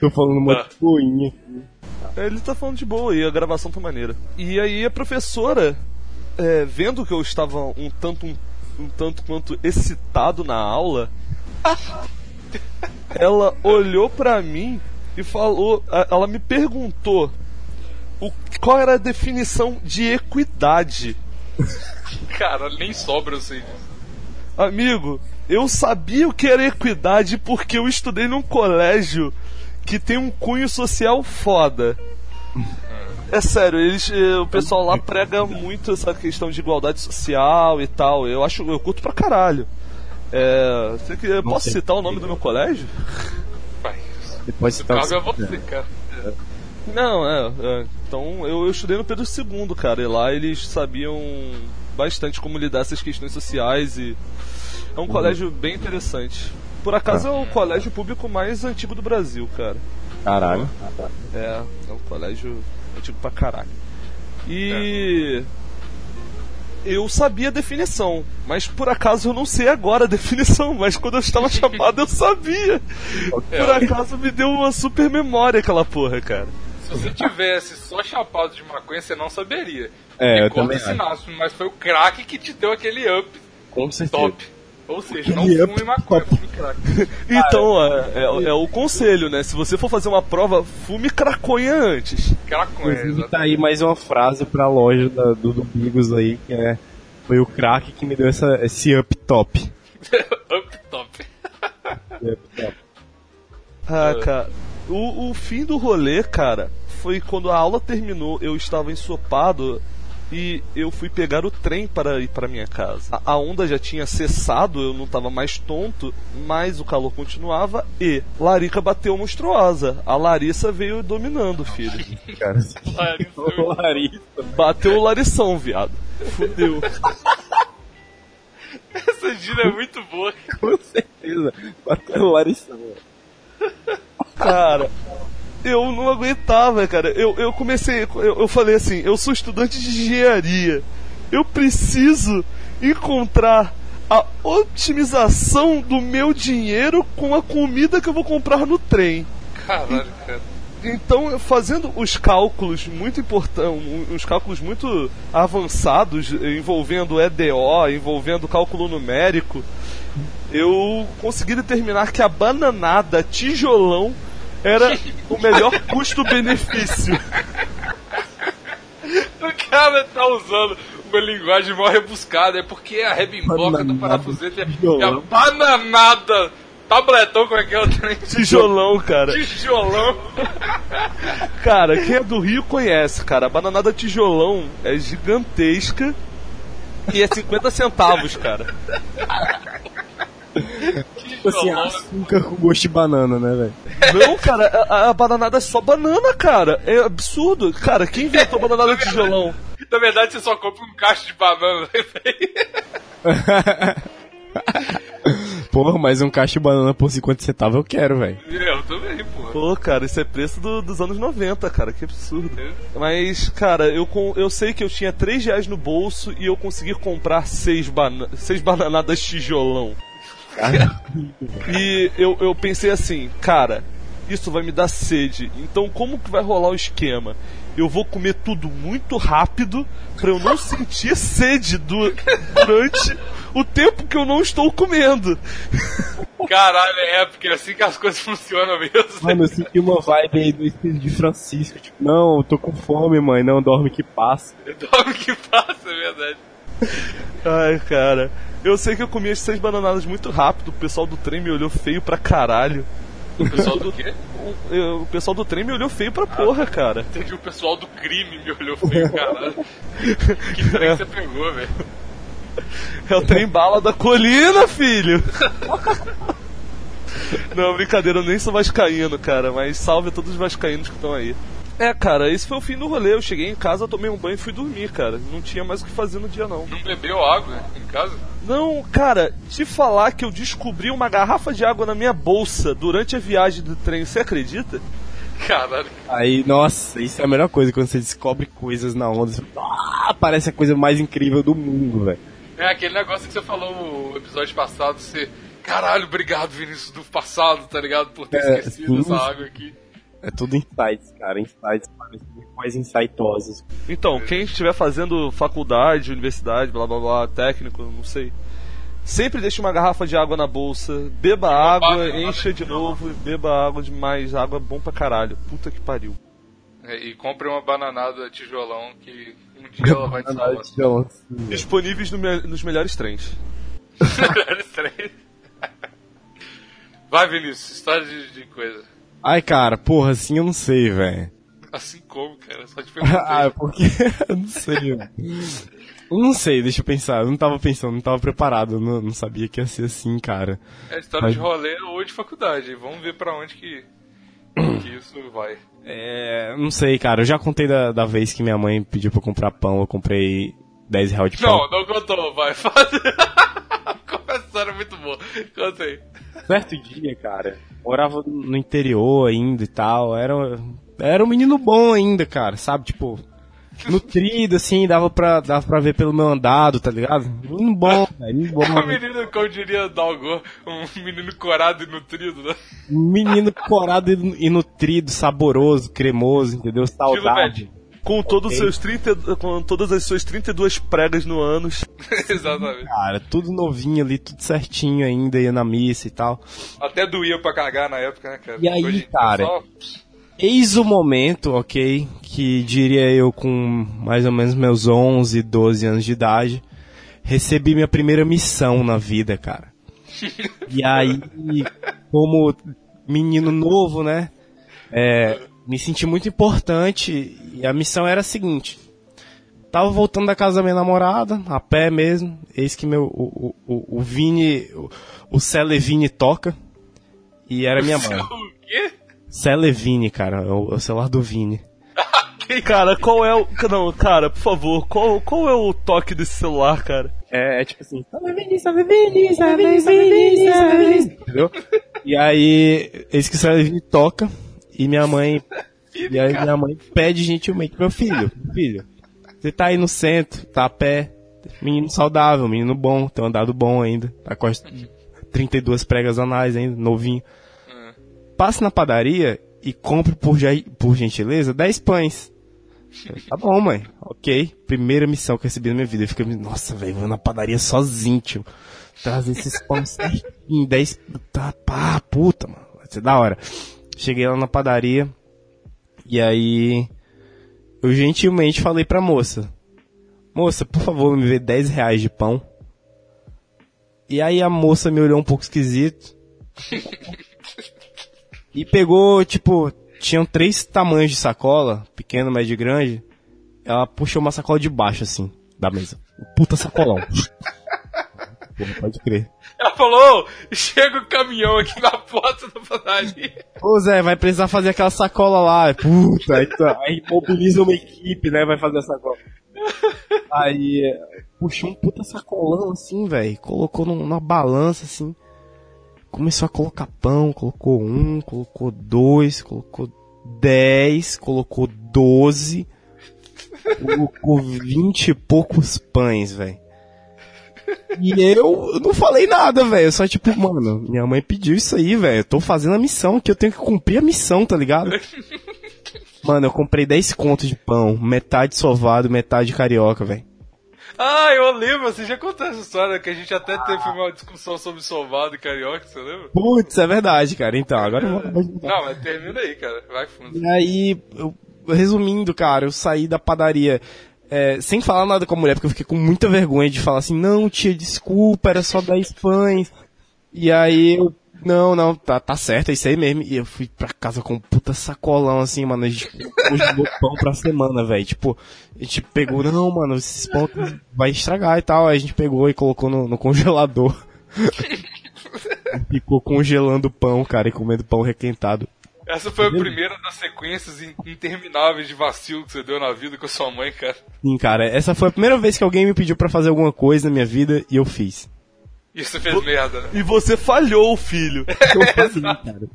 [SPEAKER 2] Tô falando uma
[SPEAKER 1] Ah.
[SPEAKER 2] coinha.
[SPEAKER 3] Ele tá falando de boa e a gravação tá maneira. E aí a professora, é, vendo que eu estava um tanto, um, um tanto quanto excitado na aula, ela olhou pra mim e falou, ela me perguntou o, qual era a definição de equidade.
[SPEAKER 1] Cara, nem sobra eu sei disso.
[SPEAKER 3] Amigo, eu sabia o que era equidade porque eu estudei num colégio que tem um cunho social foda. É sério, eles, eh, o pessoal lá prega muito essa questão de igualdade social e tal. Eu acho, eu curto pra caralho. É, você que- eu posso citar o nome do meu colégio?
[SPEAKER 2] Depois você
[SPEAKER 1] O
[SPEAKER 2] tá.
[SPEAKER 1] é você, cara.
[SPEAKER 3] Não, é. é. Então eu, eu estudei no Pedro II, cara, e lá eles sabiam bastante como lidar com essas questões sociais e é um colégio bem interessante. Por acaso é o colégio público mais antigo do Brasil, cara.
[SPEAKER 2] Caralho.
[SPEAKER 3] É, é um colégio antigo pra caralho. E eu sabia a definição, mas por acaso eu não sei agora a definição, mas quando eu estava chapado eu sabia. Por acaso me deu uma super memória aquela porra, cara.
[SPEAKER 1] Se você tivesse só chapado de maconha, você não saberia.
[SPEAKER 2] É, eu
[SPEAKER 1] Conta
[SPEAKER 2] também
[SPEAKER 1] nasce, mas foi o crack que te deu aquele up
[SPEAKER 2] Com certeza.
[SPEAKER 1] top. Ou seja, não
[SPEAKER 2] Aquele
[SPEAKER 1] fume maconha, fume crack.
[SPEAKER 3] Então, é, é- é o conselho, né? Se você for fazer uma prova, fume craconha antes.
[SPEAKER 1] Craconha,
[SPEAKER 2] tá aí mais uma frase pra loja da, do, do Bigos aí, que é. Foi o crack que me deu essa, esse up top.
[SPEAKER 1] up top.
[SPEAKER 2] Up top.
[SPEAKER 3] Ah, cara. O, o fim do rolê, cara, foi quando a aula terminou, eu estava ensopado e eu fui pegar o trem para ir para minha casa. A, onda já tinha cessado, eu não estava mais tonto, mas o calor continuava e Larica bateu monstruosa. A Larissa veio dominando, filho.
[SPEAKER 2] Cara,
[SPEAKER 1] Larissa,
[SPEAKER 3] Bateu o Larição, viado. Fudeu.
[SPEAKER 1] Essa gíria é muito boa.
[SPEAKER 2] com certeza. Bateu o Larissa, mano.
[SPEAKER 3] Cara, eu não aguentava, cara. Eu, eu comecei, eu, eu falei assim, eu sou estudante de engenharia. Eu preciso encontrar a otimização do meu dinheiro com a comida que eu vou comprar no trem.
[SPEAKER 1] Caralho, cara.
[SPEAKER 3] Então, fazendo os cálculos muito importantes, uns cálculos muito avançados, envolvendo EDO, envolvendo cálculo numérico, eu consegui determinar que a bananada tijolão era o melhor custo-benefício.
[SPEAKER 1] O cara tá usando uma linguagem mal rebuscada, é porque a rebimboca do
[SPEAKER 2] Bananada,
[SPEAKER 1] parafusete é, é a bananada tabletão, como é que é o trem?
[SPEAKER 3] Tijolão, cara.
[SPEAKER 1] Tijolão.
[SPEAKER 3] Cara, quem é do Rio conhece, cara. A bananada tijolão é gigantesca e é 50 centavos, cara.
[SPEAKER 2] Tipo assim, açúcar com gosto de banana, né, velho?
[SPEAKER 3] Não, cara, a, a bananada é só banana, cara. É absurdo. Cara, quem inventou bananada tijolão?
[SPEAKER 1] Na verdade, você só compra um caixa de banana, né, velho?
[SPEAKER 2] Porra, mas um caixa de banana por 50 centavos eu quero, velho.
[SPEAKER 1] Eu também, pô.
[SPEAKER 3] Pô, cara, isso é preço do- dos anos 90, cara. Que absurdo. Mas, cara, eu, com- eu sei que eu tinha 3 reais no bolso e eu consegui comprar 6 bana seis bananadas tijolão. E eu, eu pensei assim, cara, isso vai me dar sede. Então como que vai rolar o esquema? Eu vou comer tudo muito rápido pra eu não sentir sede du- durante o tempo que eu não estou comendo.
[SPEAKER 1] Caralho, é porque é assim que as coisas funcionam mesmo.
[SPEAKER 2] Mano, eu senti uma vibe aí do espírito de Francisco. Tipo, não, eu tô com fome, mãe. Não, dorme que passa.
[SPEAKER 1] Dorme que passa, é verdade.
[SPEAKER 3] Ai, cara. Eu sei que eu comi as seis bananadas muito rápido. O pessoal do trem me olhou feio pra caralho.
[SPEAKER 1] O pessoal do quê?
[SPEAKER 3] O, o pessoal do trem me olhou feio pra porra, cara.
[SPEAKER 1] Entendi, o pessoal do crime me olhou feio, caralho. Que trem que você pegou, velho?
[SPEAKER 3] É o trem bala da colina, filho! Não, brincadeira, eu nem sou vascaíno, cara, mas salve a todos os vascaínos que estão aí. É, cara, esse foi o fim do rolê. Eu cheguei em casa, tomei um banho e fui dormir, cara. Não tinha mais o que fazer no dia, não.
[SPEAKER 1] Não bebeu água em casa?
[SPEAKER 3] Não, cara, te falar que eu descobri uma garrafa de água na minha bolsa durante a viagem do trem, você acredita?
[SPEAKER 1] Caralho.
[SPEAKER 2] Aí, nossa, isso é a melhor coisa quando você descobre coisas na onda. Você, ah, parece a coisa mais incrível do mundo, velho.
[SPEAKER 1] É aquele negócio que você falou no episódio passado, você. Caralho, obrigado, Vinícius, do passado, tá ligado? Por ter
[SPEAKER 2] É,
[SPEAKER 1] esquecido
[SPEAKER 2] sim.
[SPEAKER 1] essa água aqui.
[SPEAKER 2] É tudo insights, cara. Insights parecem mais insightosas.
[SPEAKER 3] Então, quem estiver fazendo faculdade, universidade, blá blá blá, técnico, não sei. Sempre deixe uma garrafa de água na bolsa, beba água, encha de novo, e beba água demais. Água é bom pra caralho. Puta que pariu.
[SPEAKER 1] É, e compre uma bananada tijolão que um dia ela vai te salvar.
[SPEAKER 3] Disponíveis no me- nos melhores trens.
[SPEAKER 1] Melhores três. Vai, Vinícius, história de, de coisa.
[SPEAKER 2] Ai, cara, porra, assim eu não sei, velho.
[SPEAKER 1] Assim como, cara? Só te
[SPEAKER 2] ah,
[SPEAKER 1] perguntei.
[SPEAKER 2] porque eu não sei. Eu não sei, deixa eu pensar. Eu não tava pensando, não tava preparado. Não, não sabia que ia ser assim, cara.
[SPEAKER 1] É história
[SPEAKER 2] Mas-
[SPEAKER 1] de rolê ou de faculdade. Vamos ver pra onde que, que isso vai.
[SPEAKER 2] É, não sei, cara. Eu já contei da, da vez que minha mãe pediu pra eu comprar pão. Eu comprei 10 reais de pão.
[SPEAKER 1] Não, não contou, vai. Essa história muito boa. Conta aí.
[SPEAKER 2] Certo dia, cara, morava no interior ainda e tal, era, era um menino bom ainda, cara, sabe, tipo, nutrido, assim, dava pra, dava pra ver pelo meu andado, tá ligado? Menino bom, velho, menino bom.
[SPEAKER 1] Um menino, como diria Dalgor, um menino corado e nutrido, né?
[SPEAKER 2] Menino corado e e nutrido, saboroso, cremoso, entendeu? Saudável.
[SPEAKER 3] Com todos os
[SPEAKER 2] Ok.
[SPEAKER 3] seus 30, com todas as suas 32 pregas no ânus.
[SPEAKER 1] Exatamente.
[SPEAKER 2] Cara, tudo novinho ali, tudo certinho ainda, ia na missa e tal.
[SPEAKER 1] Até doía pra cagar na época, né, cara?
[SPEAKER 2] E aí,
[SPEAKER 1] Hoje
[SPEAKER 2] cara?
[SPEAKER 1] só-
[SPEAKER 2] Eis o momento, ok, que diria eu com mais ou menos meus 11, 12 anos de idade, recebi minha primeira missão na vida, cara. E aí, como menino novo, né, é, me senti muito importante e a missão era a seguinte. Tava voltando da casa da minha namorada, a pé mesmo, eis que meu, o, o, o, Vini, o, o Celevini toca, e era minha mãe.
[SPEAKER 1] O quê?
[SPEAKER 2] Celevini, cara, é o, é o celular do Vini.
[SPEAKER 3] Cara, qual é o. Não, cara, por favor, qual, qual é o toque desse celular, cara?
[SPEAKER 2] É, é tipo assim, Celevini, Celevini, Celevini, Celevini, Celevini. Entendeu? E aí, eis que o Celevini toca, e minha mãe. E aí minha mãe pede gentilmente, meu filho, filho, você tá aí no centro, tá a pé, menino saudável, menino bom, tem um andado bom ainda, tá com as 32 pregas anais ainda, novinho. Passe na padaria e compre por, por gentileza 10 pães. Tá bom, mãe. Ok. Primeira missão que eu recebi na minha vida. Eu fiquei, nossa, velho, vou na padaria sozinho, tio. Trazer esses pães certinho, 10. Tá, pá, puta, mano. Vai ser da hora. Cheguei lá na padaria. E aí. Eu gentilmente falei pra moça: Moça, por favor, me vê 10 reais de pão. E aí a moça me olhou um pouco esquisito. E pegou, tipo, tinham três tamanhos de sacola, pequeno, médio e grande. Ela puxou uma sacola de baixo, assim, da mesa. Puta sacolão. Porra, pode crer.
[SPEAKER 1] Ela falou, "Ô, chega o caminhão aqui na porta da padaria.
[SPEAKER 2] Ô Zé, vai precisar fazer aquela sacola lá. Puta, aí, tá- aí mobiliza uma equipe, né? Vai fazer a sacola. Aí puxou um puta sacolão assim, velho. Colocou num- numa balança assim. Começou a colocar pão, colocou um, colocou dois, colocou dez, colocou doze, colocou vinte e poucos pães, velho. E eu, eu não falei nada, velho. Eu Só tipo, mano, minha mãe pediu isso aí, velho. Eu tô fazendo a missão, que eu tenho que cumprir a missão, tá ligado? Mano, eu comprei 10 contos de pão, metade sovado, metade carioca, velho.
[SPEAKER 1] Ah, eu lembro, você já contou essa história que a gente até teve uma discussão sobre sovado e carioca, você lembra?
[SPEAKER 2] Putz, é verdade, cara. Então, agora eu vou.
[SPEAKER 1] Não, mas termina aí, cara. Vai fundo.
[SPEAKER 2] E aí, eu- resumindo, cara, eu saí da padaria é, sem falar nada com a mulher, porque eu fiquei com muita vergonha de falar assim, não, tia, desculpa, era só 10 pães. E aí eu, não, não, tá, tá certo, é isso aí mesmo. E eu fui pra casa com um puta sacolão, assim, mano, a gente congelou pão pra semana, velho. Tipo, a gente pegou, não, mano, esses pão vai estragar e tal. Aí a gente pegou e colocou no, no congelador. Ficou congelando pão, cara, e comendo pão requentado.
[SPEAKER 1] Essa foi a primeira das sequências in- intermináveis de vacilo que você deu na vida com a sua mãe, cara.
[SPEAKER 2] Sim, cara, essa foi a primeira vez que alguém me pediu pra fazer alguma coisa na minha vida e eu fiz.
[SPEAKER 1] E você fez merda, né?
[SPEAKER 3] E você falhou, filho.
[SPEAKER 2] Eu fazia, cara.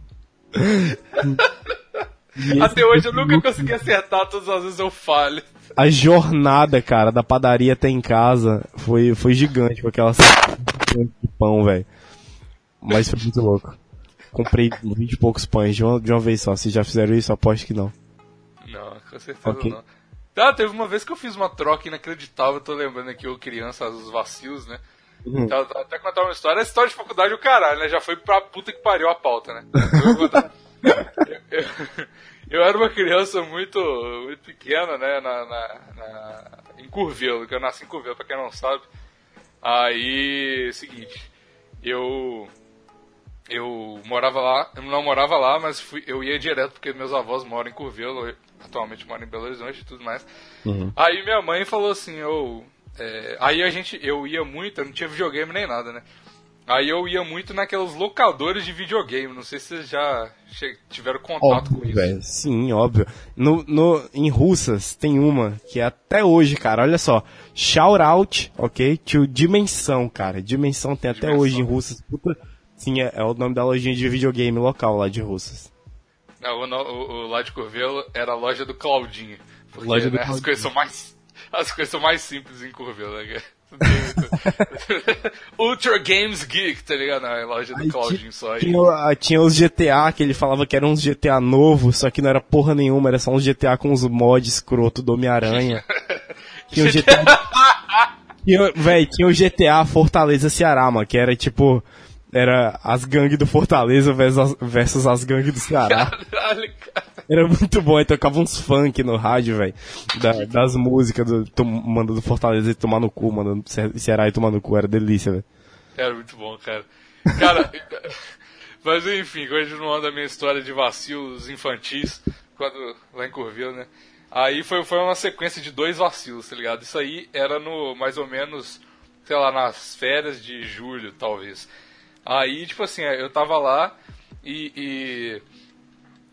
[SPEAKER 1] Até hoje eu nunca consegui acertar, todas as vezes eu falho.
[SPEAKER 2] A jornada, cara, da padaria até em casa foi, foi gigante com aquelas de pão, velho. Mas foi muito louco. Comprei 20 e poucos pães de uma, de uma vez só. Se já fizeram isso, aposto que não.
[SPEAKER 1] Não, com certeza
[SPEAKER 2] Ok.
[SPEAKER 1] não. Ah, teve uma vez que eu fiz uma troca inacreditável, eu tô lembrando aqui, eu criança, os vacilos, né?
[SPEAKER 2] Uhum.
[SPEAKER 1] Então, até contar uma história, essa história de faculdade é o caralho, né? Já foi pra puta que pariu a pauta, né? Eu, eu, eu- era uma criança muito, muito pequena, né? Na, na, na- em Curvelo, que eu nasci em Curvelo, pra quem não sabe. Aí, seguinte, eu eu morava lá, eu não morava lá, mas fui, eu ia direto porque meus avós moram em Curvelo, atualmente moro em Belo Horizonte e tudo mais. Aí minha mãe falou assim, eu, é, aí a gente, eu ia muito, eu não tinha videogame nem nada, né? Aí eu ia muito naqueles locadores de videogame, não sei se vocês já tiveram contato com
[SPEAKER 2] Óbvio,
[SPEAKER 1] isso.
[SPEAKER 2] velho. Sim, óbvio. No, no, em Russas tem uma que é até hoje, cara, olha só. Shout out, ok? To Dimensão, cara. Dimensão tem até
[SPEAKER 1] Dimensão.
[SPEAKER 2] hoje em Russas. Puta, sim, é, é o nome da lojinha de videogame local lá de Russas.
[SPEAKER 1] Não, o, o- o lá de Curvelo era a loja do Claudinho. Porque
[SPEAKER 2] Loja do
[SPEAKER 1] né, as
[SPEAKER 2] Claudinho.
[SPEAKER 1] coisas são mais. As coisas são mais simples em Curvelo, né? Ultra Games Geek, tá ligado? Não, é a loja do
[SPEAKER 2] Aí
[SPEAKER 1] Claudinho só aí.
[SPEAKER 2] Tinha, ah, tinha os GTA, que ele falava que eram uns GTA novos, só que não era porra nenhuma, era só uns GTA com os mods escroto do Homem-Aranha. tinha o GTA. tinha, véi, tinha o GTA Fortaleza Ceará, mano, que era tipo. Era as gangues do Fortaleza versus as, versus as gangues do Ceará.
[SPEAKER 1] Caralho, cara.
[SPEAKER 2] Era muito bom, aí tocava uns funk no rádio, velho. Da, das músicas do, mandando Fortaleza tomar no cu, mandando Ce- Ceará tomar no cu, era delícia, velho.
[SPEAKER 1] Era muito bom, cara. Cara, mas enfim, continuando a minha história de vacilos infantis, quando, lá em Curvelo, né? Aí foi, foi uma sequência de dois vacilos, tá ligado? Isso aí era no, mais ou menos, sei lá, nas férias de julho, talvez. Aí, tipo assim, eu tava lá e, e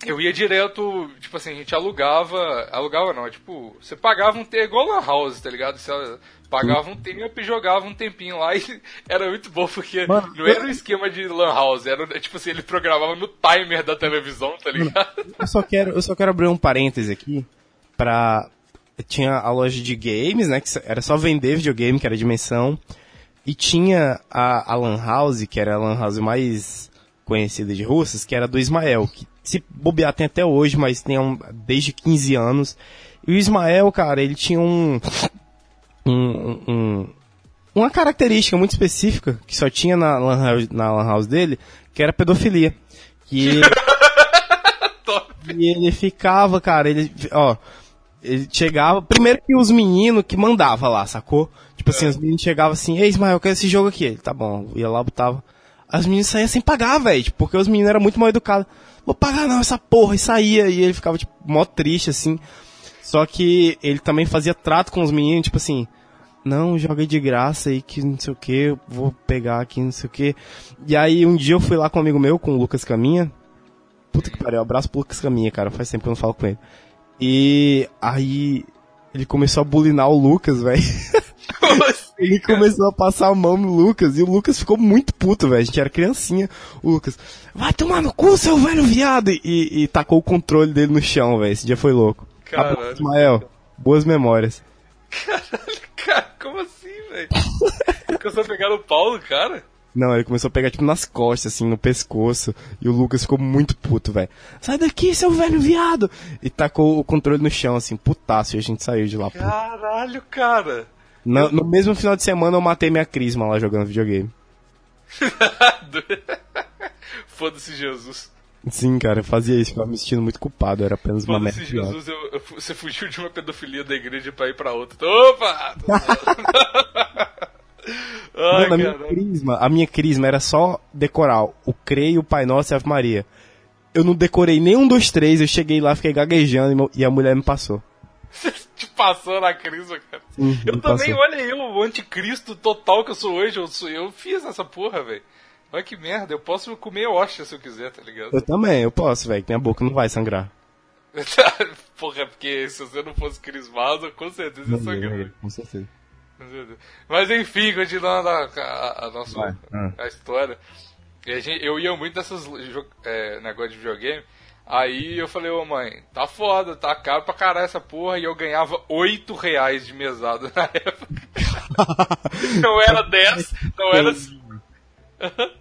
[SPEAKER 1] eu ia direto, tipo assim, a gente alugava, alugava não, é tipo, você pagava um tempo, igual lan house, tá ligado? Você pagava um tempo e jogava um tempinho lá e era muito bom, porque
[SPEAKER 2] Mano,
[SPEAKER 1] não era um esquema de lan house, era tipo assim, ele programava no timer da televisão, tá ligado?
[SPEAKER 2] Eu só quero, eu só quero abrir um parêntese aqui pra. Tinha a loja de games, né? Que era só vender videogame, que era a dimensão. E tinha a, a Lan House, que era a Lan House mais conhecida de Russas, que era do Ismael, que se bobear tem até hoje, mas tem um, desde 15 anos. E o Ismael, cara, ele tinha um. um, um uma característica muito específica, que só tinha na Lan House, na lan house dele, que era pedofilia. Que e ele ficava, cara, ele, ó, ele chegava, primeiro que os meninos que mandava lá, sacou? Tipo assim, os meninos chegavam assim, ei Ismael, eu quero esse jogo aqui. Ele, tá bom, ia lá, botava. as meninas saíam sem pagar, velho. Porque os meninos eram muito mal educados. Vou pagar não essa porra, e saía. E ele ficava, tipo, mó triste, assim. Só que ele também fazia trato com os meninos, tipo assim, não, joga de graça aí que não sei o que, vou pegar aqui, não sei o que. E aí um dia eu fui lá com um amigo meu, com o Lucas Caminha. Puta que pariu, abraço pro Lucas Caminha, cara, faz tempo que eu não falo com ele. E aí ele começou a bulinar o Lucas, velho. Ele começou a passar a mão no Lucas e o Lucas ficou muito puto, velho. A gente era criancinha. O Lucas, vai tomar no cu, seu velho viado! E, e tacou o controle dele no chão, velho. Esse dia foi louco.
[SPEAKER 1] Caralho.
[SPEAKER 2] Abraço, Ismael, boas memórias.
[SPEAKER 1] Cara, como assim, velho? Começou a pegar no pau do cara?
[SPEAKER 2] Não, ele começou a pegar, tipo, nas costas, assim, no pescoço. E o Lucas ficou muito puto, velho. Sai daqui, seu velho viado! E tacou o controle no chão, assim, putaço. E a gente saiu de lá. puto.
[SPEAKER 1] Caralho, cara.
[SPEAKER 2] No, no mesmo final de semana eu matei minha crisma lá jogando videogame.
[SPEAKER 1] Foda-se, Jesus.
[SPEAKER 2] Sim, cara, eu fazia isso, ficava me sentindo muito culpado, era apenas uma merda.
[SPEAKER 1] Jesus. Eu, eu- você fugiu de uma pedofilia da igreja pra ir pra outra. Opa! Ai,
[SPEAKER 2] Mano, a minha crisma, a minha crisma era só decorar o Creio, o Pai Nosso e a Ave Maria. Eu não decorei nem um dos três, eu cheguei lá, fiquei gaguejando e a mulher me passou.
[SPEAKER 1] Te passou na crise, cara.
[SPEAKER 2] Sim,
[SPEAKER 1] Eu
[SPEAKER 2] me
[SPEAKER 1] também,
[SPEAKER 2] passou.
[SPEAKER 1] olha eu, o anticristo total que eu sou hoje. Eu, sou, eu fiz essa porra, velho. Olha que merda, eu posso comer hóstia se eu quiser, tá ligado?
[SPEAKER 2] Eu também, eu posso, velho, que minha boca não vai sangrar.
[SPEAKER 1] porra, porque se você não fosse crismado, com certeza ia sangrar.
[SPEAKER 2] Com certeza.
[SPEAKER 1] Mas enfim, continuando a, a, a nossa
[SPEAKER 2] Vai, ah.
[SPEAKER 1] a história. E a gente- eu ia muito nessas é, negócio de videogame. Aí eu falei, ô mãe, tá foda, tá caro pra caralho essa porra. E eu ganhava 8 reais de mesada na época. não era 10, não era.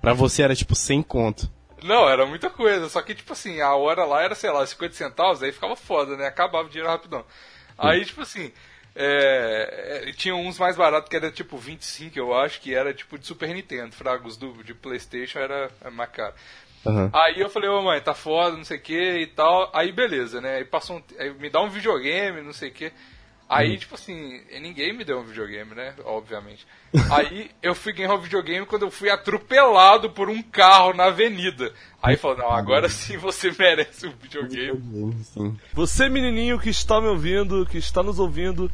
[SPEAKER 2] Pra você era tipo 100 conto.
[SPEAKER 1] Não, era muita coisa. Só que, tipo assim, a hora lá era, sei lá, 50 centavos, aí ficava foda, né? Acabava o dinheiro rapidão. Aí, tipo assim, é, é, tinha uns mais baratos que era tipo 25, eu acho, que era tipo de Super Nintendo. Fragos do, de Playstation era é mais caro.
[SPEAKER 2] Aham.
[SPEAKER 1] Aí eu falei, ô mãe, tá foda, não sei o que e tal. Aí beleza, né? Aí passou um, aí me dá um videogame, não sei o que. Aí, tipo assim, ninguém me deu um videogame, né? Obviamente. Aí eu fui ganhar um videogame quando eu fui atropelado por um carro na avenida. Aí falou, não, agora sim você merece um videogame.
[SPEAKER 3] Você, menininho que está me ouvindo, que está nos ouvindo,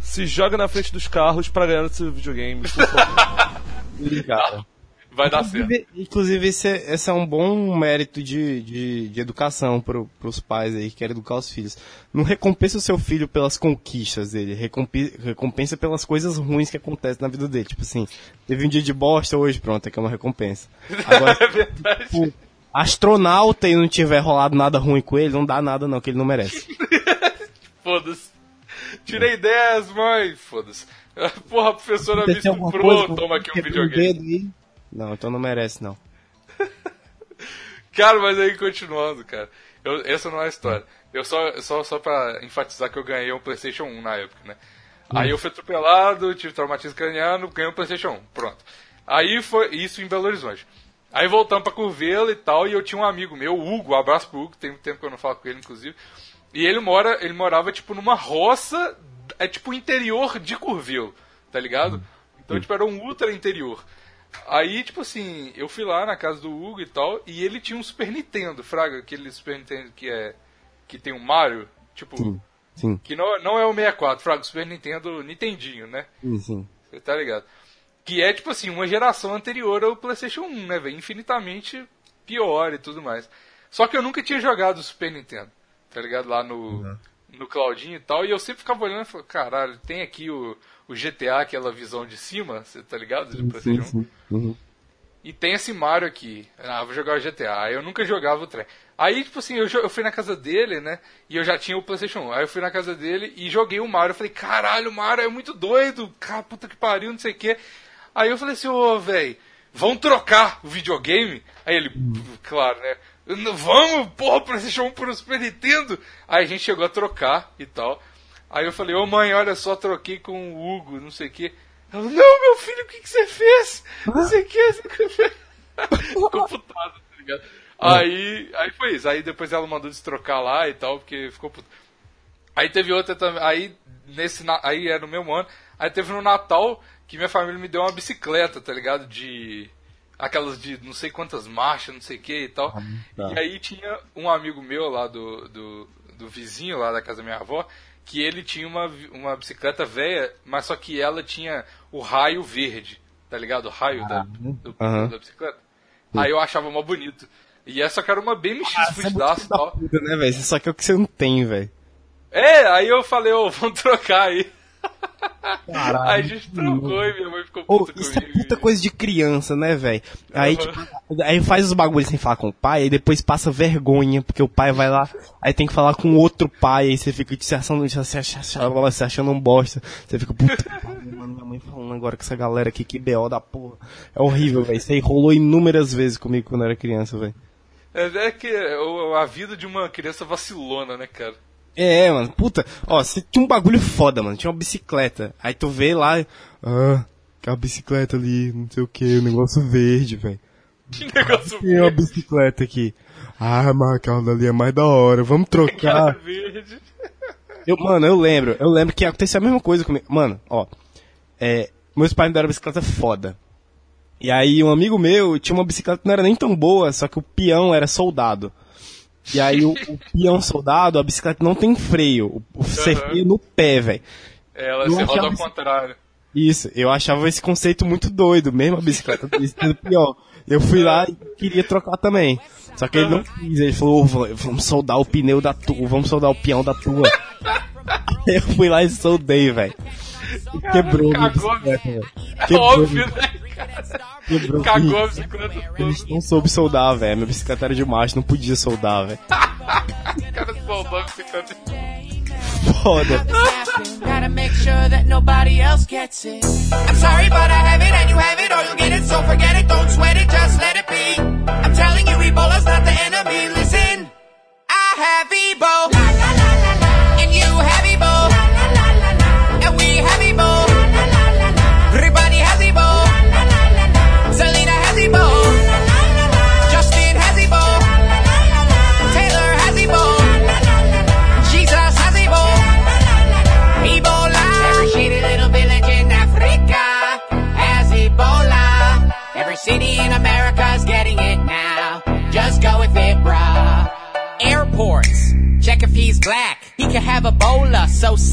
[SPEAKER 3] se joga na frente dos carros pra ganhar seu videogame. por favor.
[SPEAKER 2] Cara.
[SPEAKER 1] Vai dar certo.
[SPEAKER 2] Inclusive, inclusive esse, é, esse é um bom mérito de, de, de educação pro, pros pais aí que querem educar os filhos. Não recompensa o seu filho pelas conquistas dele, recompensa pelas coisas ruins que acontecem na vida dele. Tipo assim, teve um dia de bosta hoje, pronto, aqui é uma recompensa. Agora,
[SPEAKER 1] É verdade.
[SPEAKER 2] tipo, astronauta e não tiver rolado nada ruim com ele, não dá nada não, que ele não merece.
[SPEAKER 1] Foda-se. Tirei 10, mãe. Foda-se. Porra, a professora me
[SPEAKER 2] com-
[SPEAKER 1] Toma aqui um videogame.
[SPEAKER 2] aí? Não, então não merece não.
[SPEAKER 1] Cara, mas aí continuando, cara. Eu, essa não é a história. Eu só, só, só pra enfatizar que eu ganhei um PlayStation 1 na época, né? Aí eu fui atropelado, tive traumatismo craniano, ganhei um PlayStation 1. Pronto. Aí foi isso em Belo Horizonte. Aí voltamos pra Curvelo e tal, e eu tinha um amigo meu, Hugo, um abraço pro Hugo, tem tempo que eu não falo com ele, inclusive. E ele mora, ele morava, tipo, numa roça, é tipo interior de Curvelo, tá ligado? Então, tipo, era um ultra interior. Aí, tipo assim, eu fui lá na casa do Hugo e tal, e ele tinha um Super Nintendo, Fraga, aquele Super Nintendo que é. que tem um Mario, tipo.
[SPEAKER 2] Sim, sim,
[SPEAKER 1] Que não, não é o 64, Fraga, o Super Nintendo Nintendinho, né?
[SPEAKER 2] sim, sim.
[SPEAKER 1] Você tá ligado? Que é, tipo assim, uma geração anterior ao PlayStation 1, né, velho? Infinitamente pior e tudo mais. Só que eu nunca tinha jogado o Super Nintendo, tá ligado? Lá no, no Claudinho e tal. E eu sempre ficava olhando e falava, caralho, tem aqui o, o GTA, aquela visão de cima, você tá ligado? De
[SPEAKER 2] Sim,
[SPEAKER 1] PlayStation 1.
[SPEAKER 2] sim. Uhum.
[SPEAKER 1] E tem esse Mario aqui. Ah, vou jogar o GTA. Aí eu nunca jogava o trem. Aí, tipo assim, eu, eu fui na casa dele, né? E eu já tinha o PlayStation 1. Aí eu fui na casa dele e joguei o Mario. Eu falei, caralho, o Mario é muito doido. Cara, puta que pariu, não sei o quê. Aí eu falei assim, ô, velho, vão trocar o videogame? Aí ele, claro, né? "N- Vamos, porra, PlayStation 1 pro Super Nintendo. Aí a gente chegou a trocar e tal. Aí eu falei, ô mãe, olha só, troquei com o Hugo, não sei o quê. Ela, não, meu filho, o que, que você fez? Não sei o que, não sei o que. Ficou putada, tá ligado? Aí, aí foi isso. Aí depois ela mandou destrocar lá e tal, porque ficou puta. Aí teve outra também. Aí, nesse, aí era no mesmo ano. Aí teve no Natal que minha família me deu uma bicicleta, tá ligado? De. aquelas de não sei quantas marchas, não sei o que e tal.
[SPEAKER 2] tá.
[SPEAKER 1] E aí tinha um amigo meu lá do, do, do vizinho lá da casa da minha avó, que ele tinha uma, uma bicicleta velha, mas só que ela tinha o raio verde, tá ligado? O raio da, do,
[SPEAKER 2] Aham.
[SPEAKER 1] da bicicleta. Aí eu achava mó bonito. E essa que era uma BMX fudidaço e
[SPEAKER 2] Da
[SPEAKER 1] tal.
[SPEAKER 2] puta, né, velho? Só que é o que você não tem, velho.
[SPEAKER 1] É, aí eu falei, ô, vamos trocar aí.
[SPEAKER 2] Caralho,
[SPEAKER 1] aí a gente trocou e minha mãe ficou puta
[SPEAKER 2] isso é
[SPEAKER 1] comigo.
[SPEAKER 2] puta coisa de criança, né, velho? Aí,
[SPEAKER 1] Aham.
[SPEAKER 2] tipo, aí faz os bagulhos sem falar com o pai, aí depois passa vergonha, porque o pai vai lá, aí tem que falar com outro pai, aí você fica se achando, se achando, um bosta. Você fica, puta mano, minha mãe falando agora com essa galera aqui, que BO da porra. É horrível, velho. Isso aí rolou inúmeras vezes comigo quando eu era criança, velho.
[SPEAKER 1] É, é que a vida de uma criança vacilona, né, cara?
[SPEAKER 2] É, mano, puta, ó, você tinha um bagulho foda, mano, tinha uma bicicleta, aí tu vê lá, ah, aquela bicicleta ali, não sei o que, o negócio verde, velho.
[SPEAKER 1] Que negócio
[SPEAKER 2] Tem uma bicicleta aqui. Ah, mas aquela dali é mais da hora, vamos trocar.
[SPEAKER 1] verde.
[SPEAKER 2] Eu, mano, eu lembro, eu lembro que aconteceu a mesma coisa comigo. Mano, ó, é, meus pais me deram uma bicicleta foda. E aí um amigo meu tinha uma bicicleta que não era nem tão boa, só que o peão era soldado. E aí o, o peão soldado, a bicicleta não tem freio. O, você
[SPEAKER 1] Aham.
[SPEAKER 2] freia no pé, velho.
[SPEAKER 1] Ela
[SPEAKER 2] Eu
[SPEAKER 1] se roda ao contrário.
[SPEAKER 2] Isso, eu achava esse conceito muito doido, mesmo a bicicleta sendo pior. Eu fui lá e queria trocar também. Só que ele não quis, ele falou, "Ô, va- vamos soldar o pneu da tua, vamos soldar o peão da tua. eu fui lá e soldei, velho. Quebrou
[SPEAKER 1] Cagou. É
[SPEAKER 2] Quebrou,
[SPEAKER 1] óbvio, né,
[SPEAKER 2] quebrou.
[SPEAKER 1] Cagou a bicicleta
[SPEAKER 2] Eles não soube soldar, velho. Minha bicicleta era de macho, não podia soldar, velho.
[SPEAKER 1] O cara soldou a bicicleta.
[SPEAKER 2] Foda.
[SPEAKER 7] Gotta make sure that nobody else gets it. I'm sorry, but I have it and you have it, or you'll get it. So forget it, don't sweat it, just let it be. I'm telling you, Ebola's not the enemy. Listen, I have Ebo, and you have Ebo,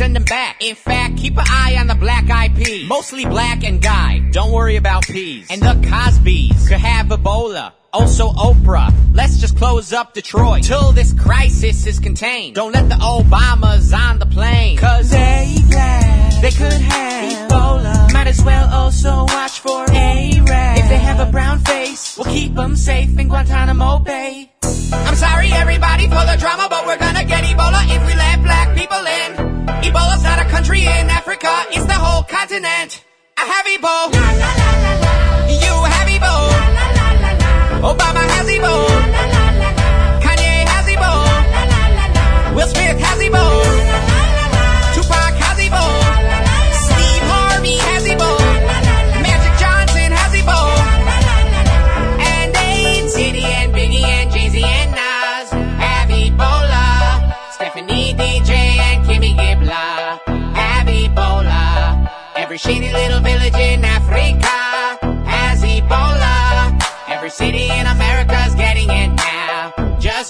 [SPEAKER 7] send him back. In fact, keep an eye on the black IP. Mostly black and guy. Don't worry about peas. And the Cosbys could have Ebola. Also Oprah. Let's just close up Detroit till this crisis is contained. Don't let the Obamas on the plane. Cause they glad they could have Ebola. Might as well also watch for A-Rab. If they have a brown face, we'll keep them safe in Guantanamo Bay. I'm sorry everybody for the drama, but we're gonna get Ebola if we let black people in. Ebola's not a country in Africa, it's the whole continent. I have Ebola. You have Ebola. Obama has Ebola. Kanye has Ebola. Will Smith has Ebola.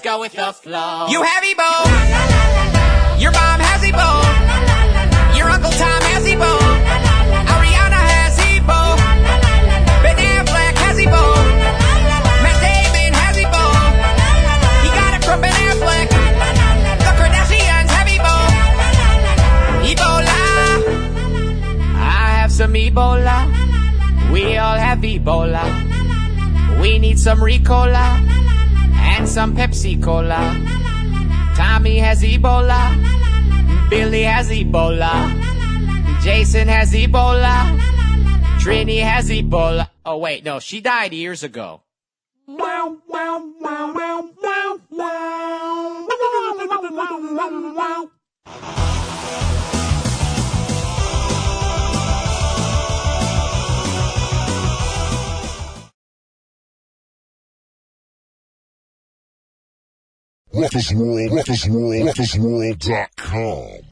[SPEAKER 7] Now. Just go with the flow. You have Ebola. Your mom has Ebola. Your Uncle Tom has Ebola. Ariana has Ebola. Ben Affleck has Ebola. Matt Damon has Ebola. He got it from Ben Affleck. The Kardashians have Ebola. Ebola. I have some Ebola. We all have Ebola. We need some Ricola and some Pepsi Cola. Tommy has Ebola. Billy has Ebola. Jason has Ebola. Trini has Ebola. Oh wait, no, she died years ago.
[SPEAKER 8] What is world? What is world? Ruckusworld, ruckusworld, Com.